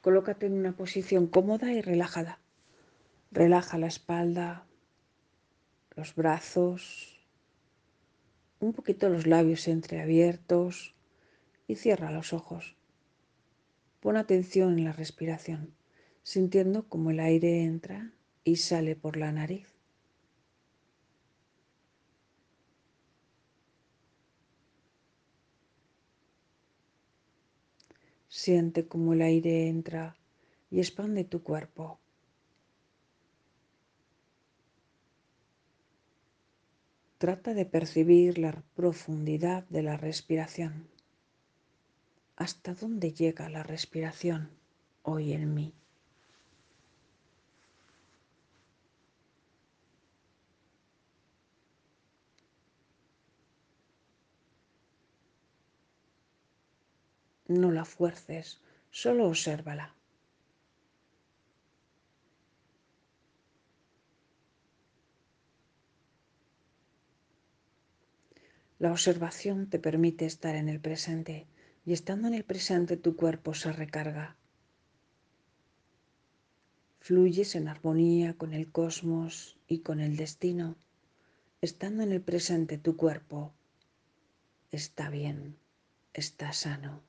Colócate en una posición cómoda y relajada. Relaja la espalda, los brazos, un poquito los labios entreabiertos y cierra los ojos. Pon atención en la respiración, sintiendo como el aire entra y sale por la nariz. Siente como el aire entra y expande tu cuerpo. Trata de percibir la profundidad de la respiración. ¿Hasta dónde llega la respiración hoy en mí? No la fuerces, solo obsérvala. La observación te permite estar en el presente y estando en el presente tu cuerpo se recarga. Fluyes en armonía con el cosmos y con el destino. Estando en el presente tu cuerpo está bien, está sano.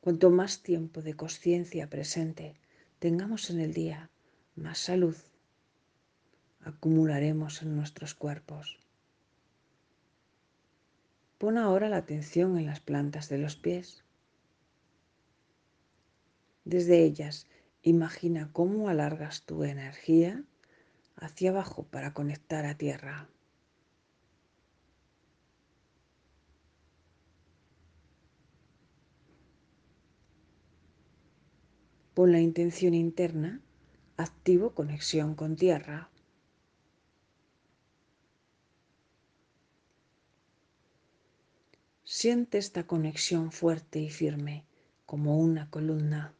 Cuanto más tiempo de conciencia presente tengamos en el día, más salud acumularemos en nuestros cuerpos. Pon ahora la atención en las plantas de los pies. Desde ellas, imagina cómo alargas tu energía hacia abajo para conectar a tierra. Pon la intención interna, activo conexión con tierra. Siente esta conexión fuerte y firme como una columna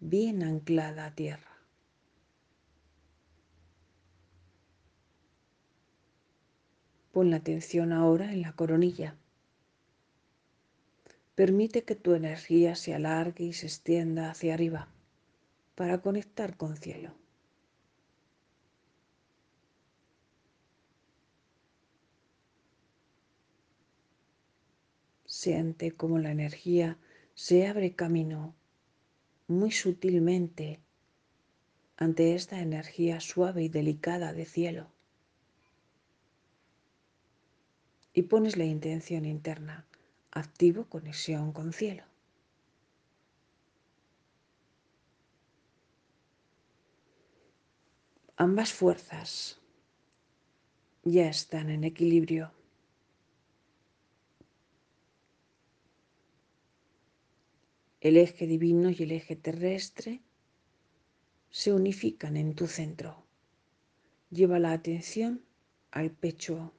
bien anclada a tierra. Pon la atención ahora en la coronilla. Permite que tu energía se alargue y se extienda hacia arriba para conectar con cielo. Siente como la energía se abre camino muy sutilmente ante esta energía suave y delicada de cielo. Y pones la intención interna activo conexión con cielo. Ambas fuerzas ya están en equilibrio. El eje divino y el eje terrestre se unifican en tu centro. Lleva la atención al pecho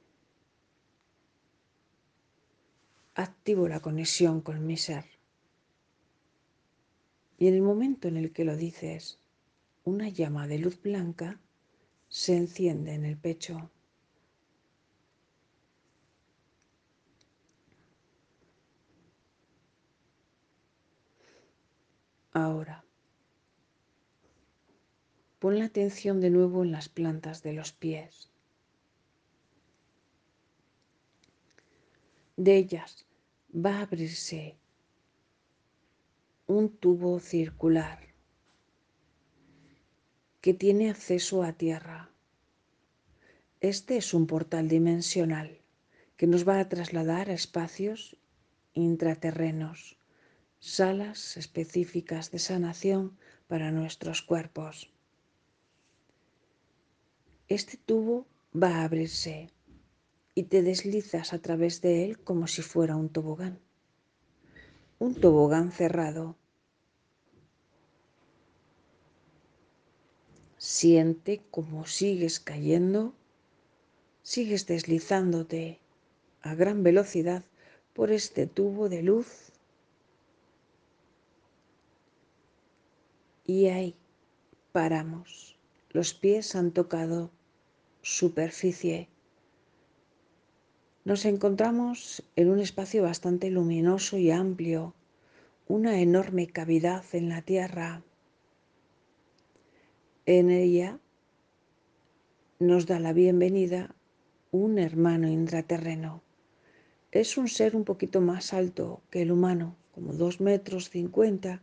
activo la conexión con mi ser. Y en el momento en el que lo dices, una llama de luz blanca se enciende en el pecho. Ahora, pon la atención de nuevo en las plantas de los pies. De ellas va a abrirse un tubo circular que tiene acceso a tierra. Este es un portal dimensional que nos va a trasladar a espacios intraterrenos, salas específicas de sanación para nuestros cuerpos. Este tubo va a abrirse y te deslizas a través de él como si fuera un tobogán. Un tobogán cerrado. Siente como sigues cayendo, sigues deslizándote a gran velocidad por este tubo de luz y ahí paramos. Los pies han tocado superficie Nos encontramos en un espacio bastante luminoso y amplio, una enorme cavidad en la tierra. En ella nos da la bienvenida un hermano intraterreno. Es un ser un poquito más alto que el humano, como dos metros cincuenta,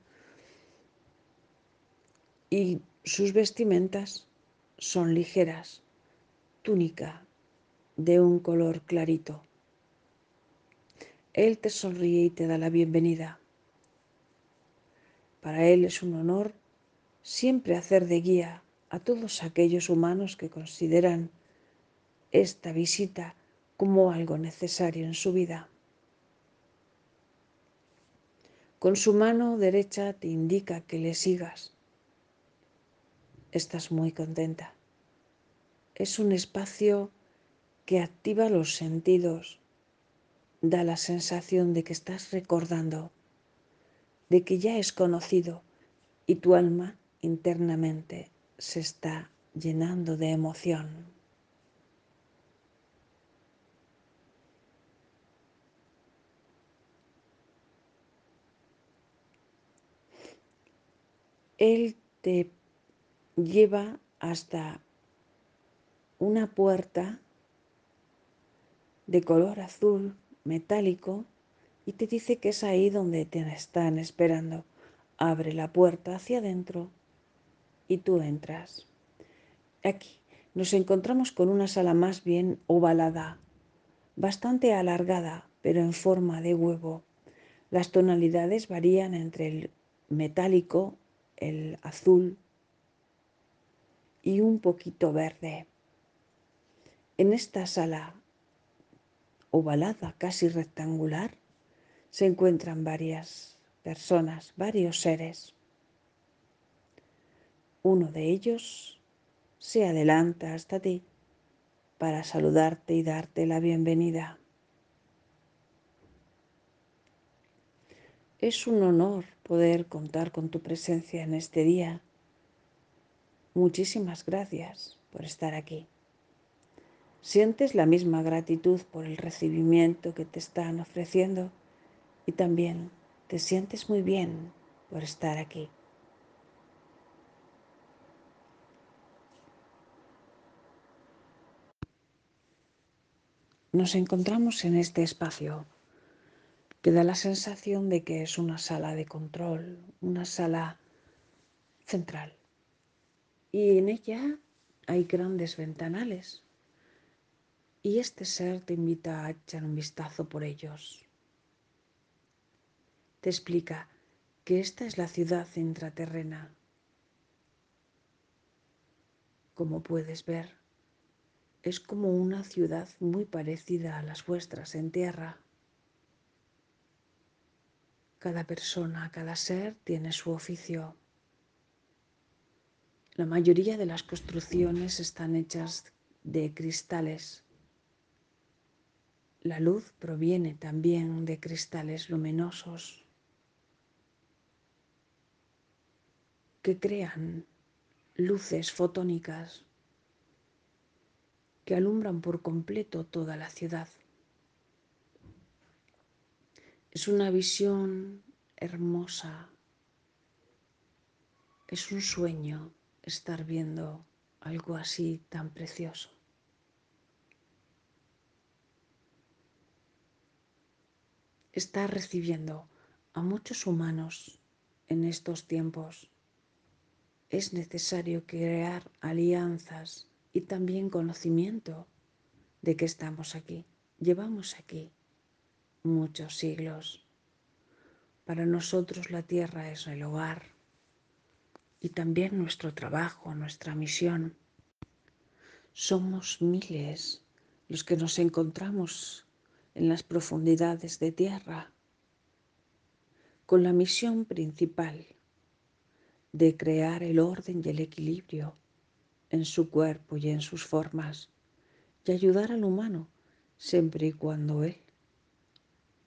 y sus vestimentas son ligeras, túnica de un color clarito. Él te sonríe y te da la bienvenida. Para él es un honor siempre hacer de guía a todos aquellos humanos que consideran esta visita como algo necesario en su vida. Con su mano derecha te indica que le sigas. Estás muy contenta. Es un espacio que activa los sentidos, da la sensación de que estás recordando, de que ya es conocido y tu alma internamente se está llenando de emoción. Él te lleva hasta una puerta de color azul metálico y te dice que es ahí donde te están esperando. Abre la puerta hacia adentro y tú entras. Aquí nos encontramos con una sala más bien ovalada, bastante alargada, pero en forma de huevo. Las tonalidades varían entre el metálico, el azul y un poquito verde. En esta sala ovalada, casi rectangular, se encuentran varias personas, varios seres. Uno de ellos se adelanta hasta ti para saludarte y darte la bienvenida. Es un honor poder contar con tu presencia en este día. Muchísimas gracias por estar aquí. Sientes la misma gratitud por el recibimiento que te están ofreciendo y también te sientes muy bien por estar aquí. Nos encontramos en este espacio que da la sensación de que es una sala de control, una sala central. Y en ella hay grandes ventanales y este ser te invita a echar un vistazo por ellos. Te explica que esta es la ciudad intraterrena. Como puedes ver, es como una ciudad muy parecida a las vuestras en tierra. Cada persona, cada ser tiene su oficio. La mayoría de las construcciones están hechas de cristales la luz proviene también de cristales luminosos que crean luces fotónicas que alumbran por completo toda la ciudad. Es una visión hermosa, es un sueño estar viendo algo así tan precioso. Está recibiendo a muchos humanos en estos tiempos. Es necesario crear alianzas y también conocimiento de que estamos aquí. Llevamos aquí muchos siglos. Para nosotros la tierra es el hogar y también nuestro trabajo, nuestra misión. Somos miles los que nos encontramos en las profundidades de tierra con la misión principal de crear el orden y el equilibrio en su cuerpo y en sus formas y ayudar al humano siempre y cuando él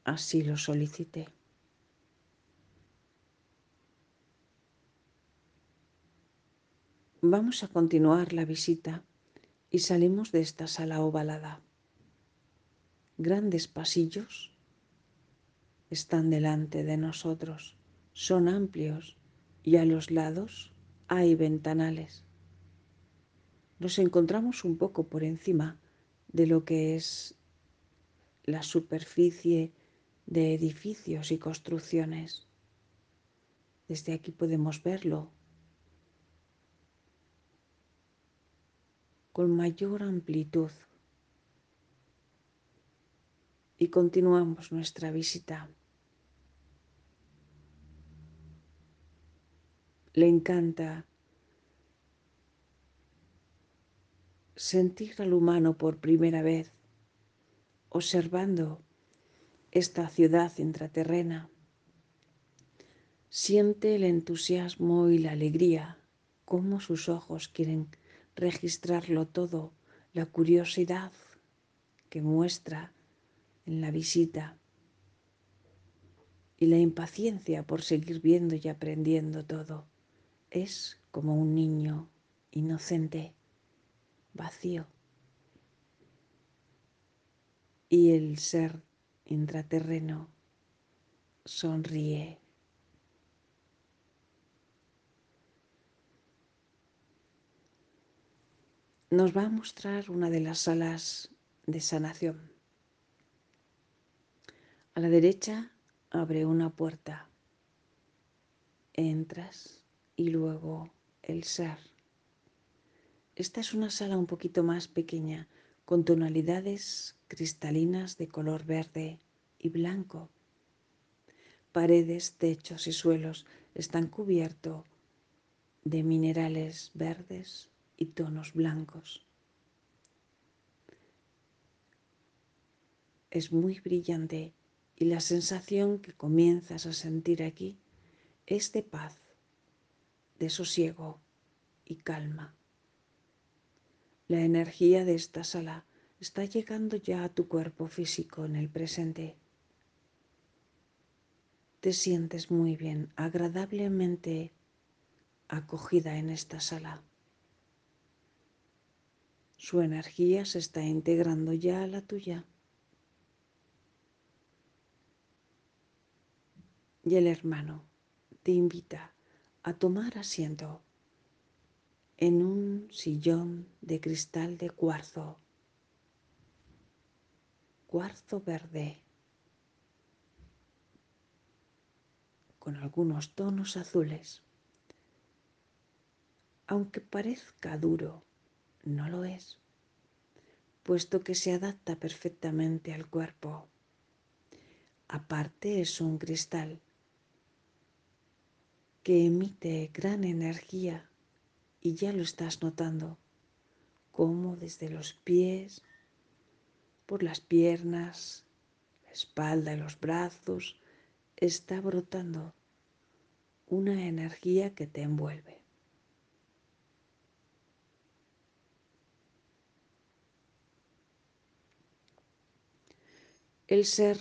así lo solicite. Vamos a continuar la visita y salimos de esta sala ovalada. Grandes pasillos están delante de nosotros. Son amplios y a los lados hay ventanales. Nos encontramos un poco por encima de lo que es la superficie de edificios y construcciones. Desde aquí podemos verlo con mayor amplitud. Y continuamos nuestra visita. Le encanta sentir al humano por primera vez, observando esta ciudad intraterrena. Siente el entusiasmo y la alegría, como sus ojos quieren registrarlo todo, la curiosidad que muestra en la visita y la impaciencia por seguir viendo y aprendiendo todo. Es como un niño inocente, vacío. Y el ser intraterreno sonríe. nos va a mostrar una de las salas de sanación. A la derecha abre una puerta. Entras y luego el ser. Esta es una sala un poquito más pequeña, con tonalidades cristalinas de color verde y blanco. Paredes, techos y suelos están cubiertos de minerales verdes y tonos blancos. Es muy brillante y la sensación que comienzas a sentir aquí es de paz, de sosiego y calma. La energía de esta sala está llegando ya a tu cuerpo físico en el presente. Te sientes muy bien, agradablemente acogida en esta sala. Su energía se está integrando ya a la tuya. Y el hermano te invita a tomar asiento en un sillón de cristal de cuarzo, cuarzo verde, con algunos tonos azules. Aunque parezca duro, no lo es, puesto que se adapta perfectamente al cuerpo. Aparte es un cristal que emite gran energía y ya lo estás notando, como desde los pies, por las piernas, la espalda y los brazos, está brotando una energía que te envuelve. El ser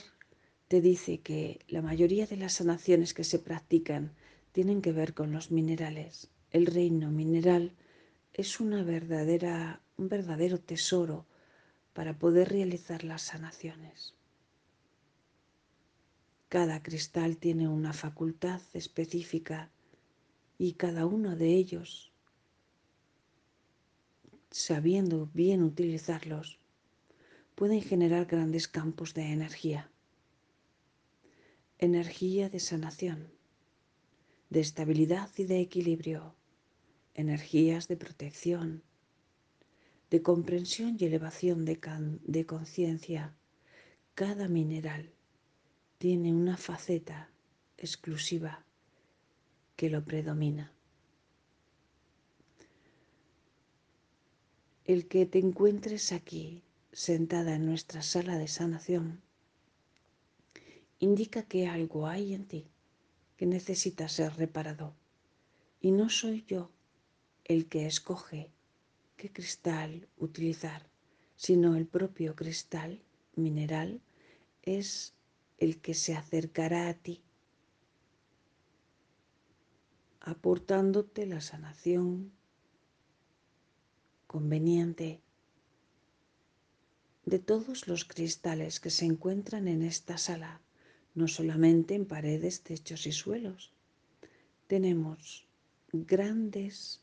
te dice que la mayoría de las sanaciones que se practican tienen que ver con los minerales. El reino mineral es una verdadera, un verdadero tesoro para poder realizar las sanaciones. Cada cristal tiene una facultad específica y cada uno de ellos, sabiendo bien utilizarlos, pueden generar grandes campos de energía. Energía de sanación, de estabilidad y de equilibrio, energías de protección, de comprensión y elevación de, de conciencia. Cada mineral tiene una faceta exclusiva que lo predomina. El que te encuentres aquí sentada en nuestra sala de sanación indica que algo hay en ti que necesita ser reparado. Y no soy yo el que escoge qué cristal utilizar, sino el propio cristal mineral es el que se acercará a ti, aportándote la sanación conveniente de todos los cristales que se encuentran en esta sala, no solamente en paredes, techos y suelos. Tenemos grandes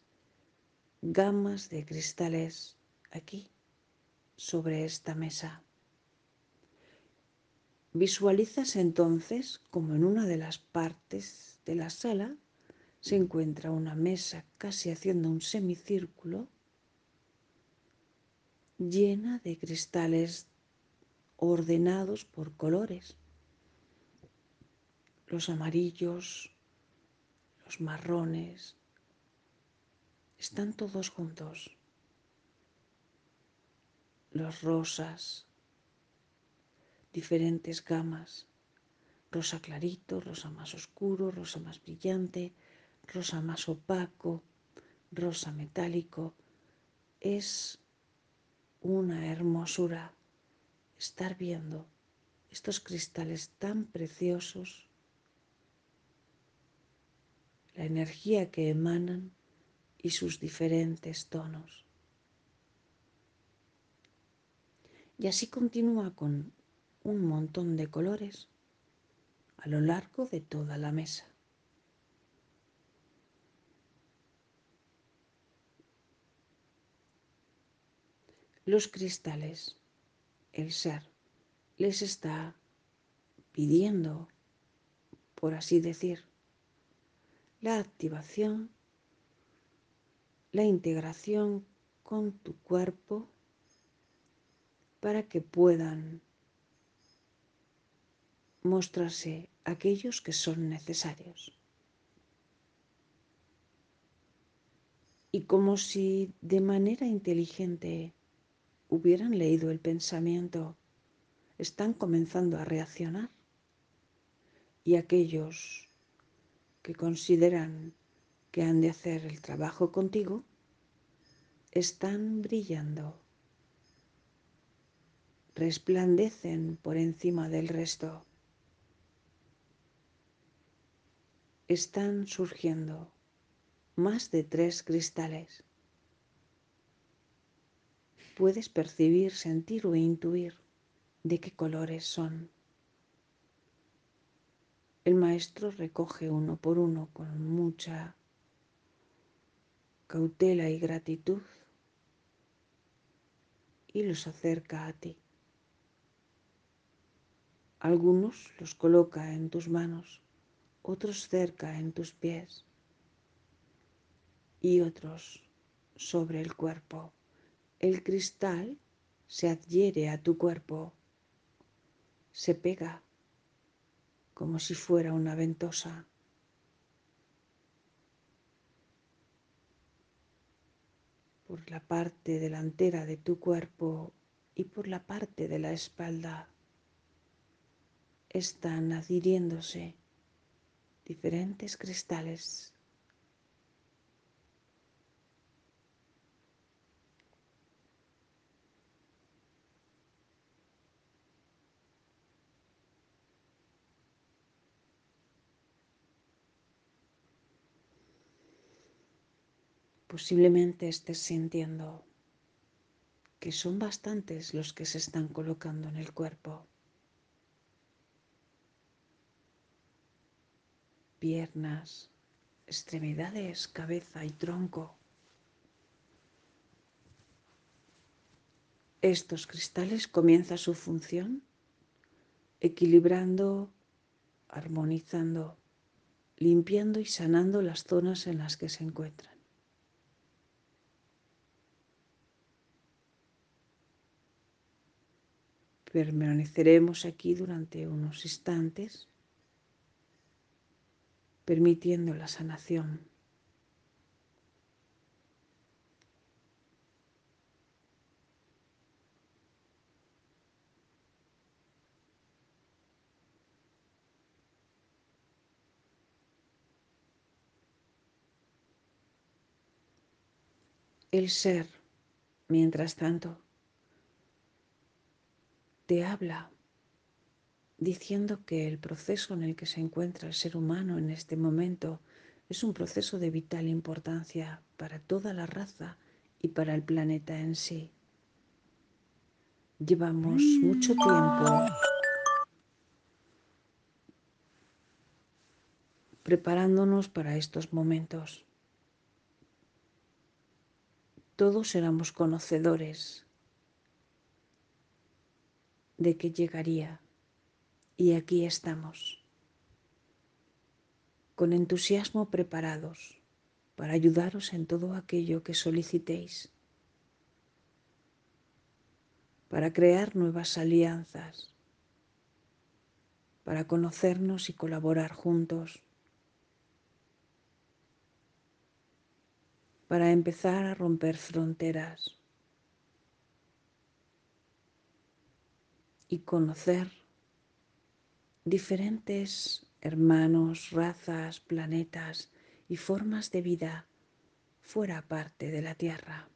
gamas de cristales aquí, sobre esta mesa. Visualizas entonces como en una de las partes de la sala se encuentra una mesa casi haciendo un semicírculo llena de cristales ordenados por colores. Los amarillos, los marrones, están todos juntos. Los rosas, diferentes gamas, rosa clarito, rosa más oscuro, rosa más brillante, rosa más opaco, rosa metálico. Es una hermosura estar viendo estos cristales tan preciosos, la energía que emanan y sus diferentes tonos. Y así continúa con un montón de colores a lo largo de toda la mesa. Los cristales, el ser, les está pidiendo, por así decir, la activación, la integración con tu cuerpo para que puedan mostrarse aquellos que son necesarios. Y como si de manera inteligente hubieran leído el pensamiento, están comenzando a reaccionar. Y aquellos que consideran que han de hacer el trabajo contigo, están brillando, resplandecen por encima del resto. Están surgiendo más de tres cristales puedes percibir, sentir o intuir de qué colores son. El maestro recoge uno por uno con mucha cautela y gratitud y los acerca a ti. Algunos los coloca en tus manos, otros cerca en tus pies y otros sobre el cuerpo. El cristal se adhiere a tu cuerpo, se pega como si fuera una ventosa. por la parte delantera de tu cuerpo y por la parte de la espalda están adhiriéndose diferentes cristales Posiblemente estés sintiendo que son bastantes los que se están colocando en el cuerpo. Piernas, extremidades, cabeza y tronco. Estos cristales comienzan su función equilibrando, armonizando, limpiando y sanando las zonas en las que se encuentran. Permaneceremos aquí durante unos instantes, permitiendo la sanación. El ser, mientras tanto, te habla diciendo que el proceso en el que se encuentra el ser humano en este momento es un proceso de vital importancia para toda la raza y para el planeta en sí. Llevamos mucho tiempo preparándonos para estos momentos. Todos éramos conocedores de que llegaría. Y aquí estamos, con entusiasmo preparados para ayudaros en todo aquello que solicitéis, para crear nuevas alianzas, para conocernos y colaborar juntos, para empezar a romper fronteras y conocer diferentes hermanos, razas, planetas y formas de vida fuera parte de la Tierra.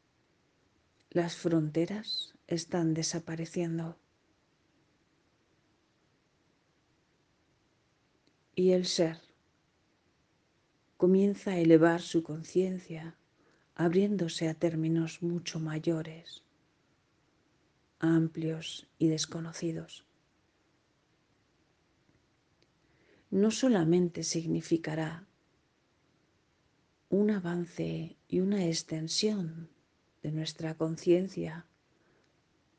Las fronteras están desapareciendo. Y el ser comienza a elevar su conciencia, abriéndose a términos mucho mayores, amplios y desconocidos. No solamente significará un avance y una extensión de nuestra conciencia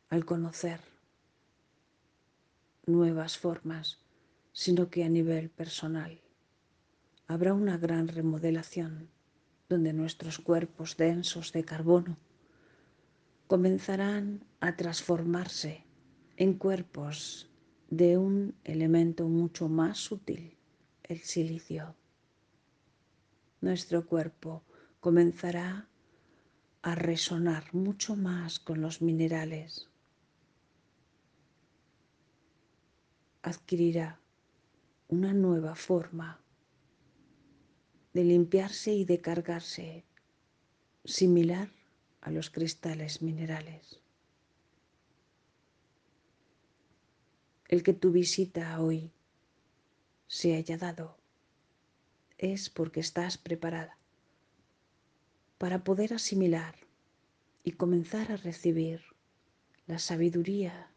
al conocer nuevas formas, sino que a nivel personal habrá una gran remodelación donde nuestros cuerpos densos de carbono comenzarán a transformarse en cuerpos de un elemento mucho más sutil, el silicio nuestro cuerpo comenzará a resonar mucho más con los minerales. Adquirirá una nueva forma de limpiarse y de cargarse similar a los cristales minerales. El que tu visita hoy se haya dado es porque estás preparada para poder asimilar y comenzar a recibir la sabiduría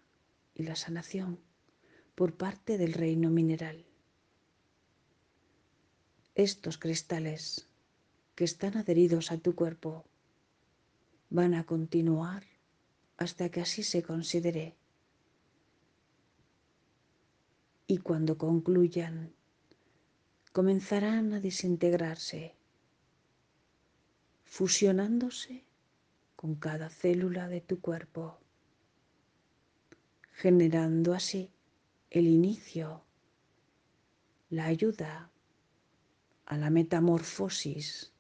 y la sanación por parte del reino mineral. Estos cristales que están adheridos a tu cuerpo van a continuar hasta que así se considere. Y cuando concluyan comenzarán a desintegrarse, fusionándose con cada célula de tu cuerpo, generando así el inicio, la ayuda a la metamorfosis,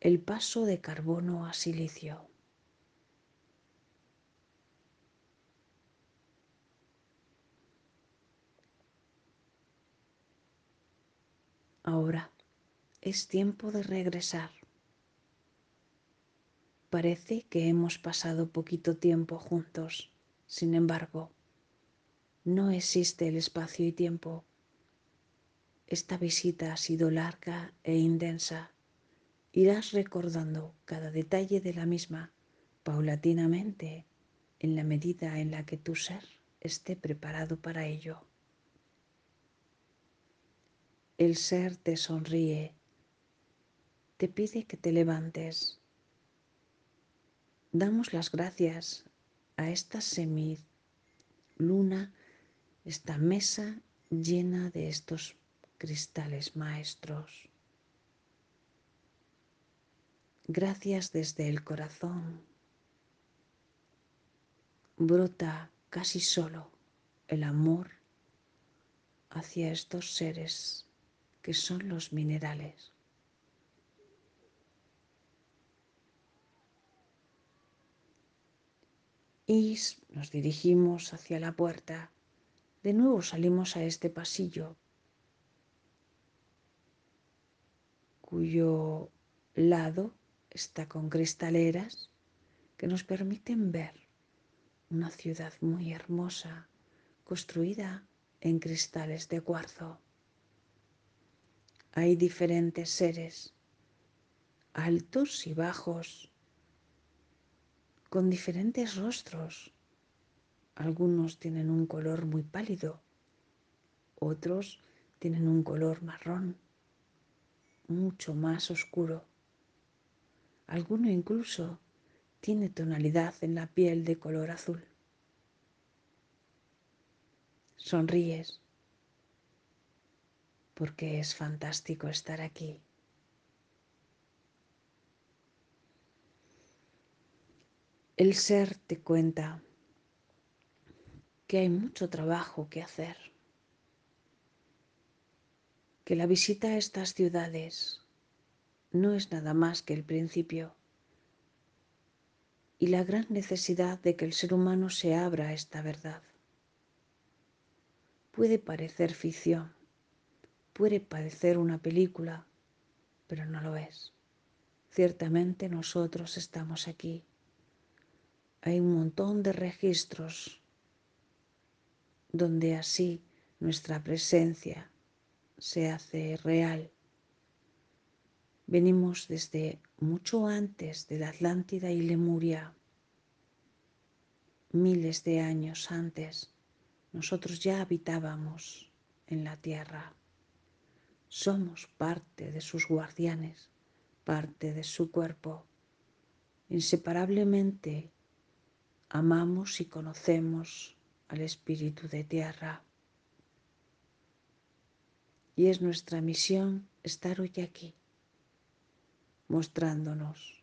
el paso de carbono a silicio. Ahora es tiempo de regresar. Parece que hemos pasado poquito tiempo juntos. Sin embargo, no existe el espacio y tiempo. Esta visita ha sido larga e intensa. Irás recordando cada detalle de la misma paulatinamente en la medida en la que tu ser esté preparado para ello. El ser te sonríe, te pide que te levantes. Damos las gracias a esta semiluna, esta mesa llena de estos cristales maestros. Gracias desde el corazón. Brota casi solo el amor hacia estos seres que son los minerales. Y nos dirigimos hacia la puerta. De nuevo salimos a este pasillo cuyo lado está con cristaleras que nos permiten ver una ciudad muy hermosa construida en cristales de cuarzo hay diferentes seres, altos y bajos, con diferentes rostros. Algunos tienen un color muy pálido, otros tienen un color marrón, mucho más oscuro. Alguno incluso tiene tonalidad en la piel de color azul. Sonríes porque es fantástico estar aquí. El ser te cuenta que hay mucho trabajo que hacer, que la visita a estas ciudades no es nada más que el principio y la gran necesidad de que el ser humano se abra a esta verdad. Puede parecer ficción, puede parecer una película, pero no lo es. Ciertamente nosotros estamos aquí. Hay un montón de registros donde así nuestra presencia se hace real. Venimos desde mucho antes de la Atlántida y Lemuria, miles de años antes, nosotros ya habitábamos en la tierra. Somos parte de sus guardianes, parte de su cuerpo. Inseparablemente amamos y conocemos al espíritu de tierra. Y es nuestra misión estar hoy aquí, mostrándonos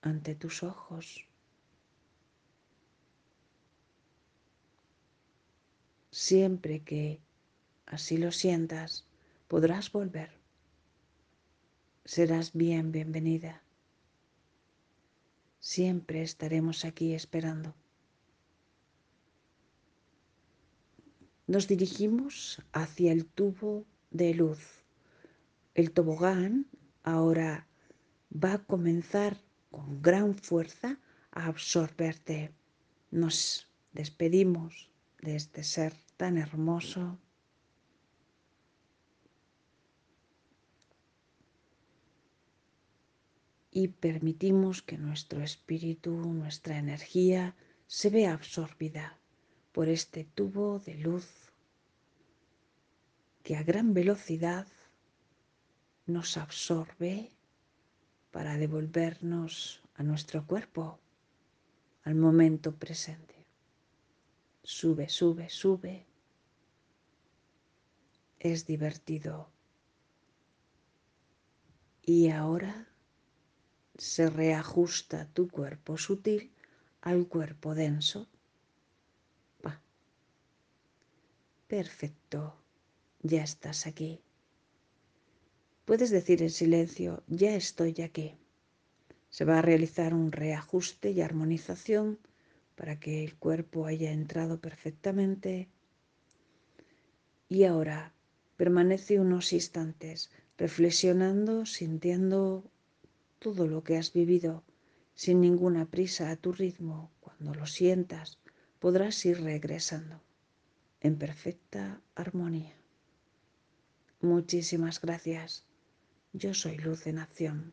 ante tus ojos. Siempre que así lo sientas, podrás volver. Serás bien bienvenida. Siempre estaremos aquí esperando. Nos dirigimos hacia el tubo de luz. El tobogán ahora va a comenzar con gran fuerza a absorberte. Nos despedimos de este ser tan hermoso y permitimos que nuestro espíritu, nuestra energía se vea absorbida por este tubo de luz que a gran velocidad nos absorbe para devolvernos a nuestro cuerpo, al momento presente. Sube, sube, sube. Es divertido. Y ahora se reajusta tu cuerpo sutil al cuerpo denso. Va. Perfecto, ya estás aquí. Puedes decir en silencio, ya estoy aquí. Se va a realizar un reajuste y armonización para que el cuerpo haya entrado perfectamente. Y ahora permanece unos instantes reflexionando, sintiendo todo lo que has vivido sin ninguna prisa a tu ritmo. Cuando lo sientas, podrás ir regresando en perfecta armonía. Muchísimas gracias. Yo soy Luz en Acción.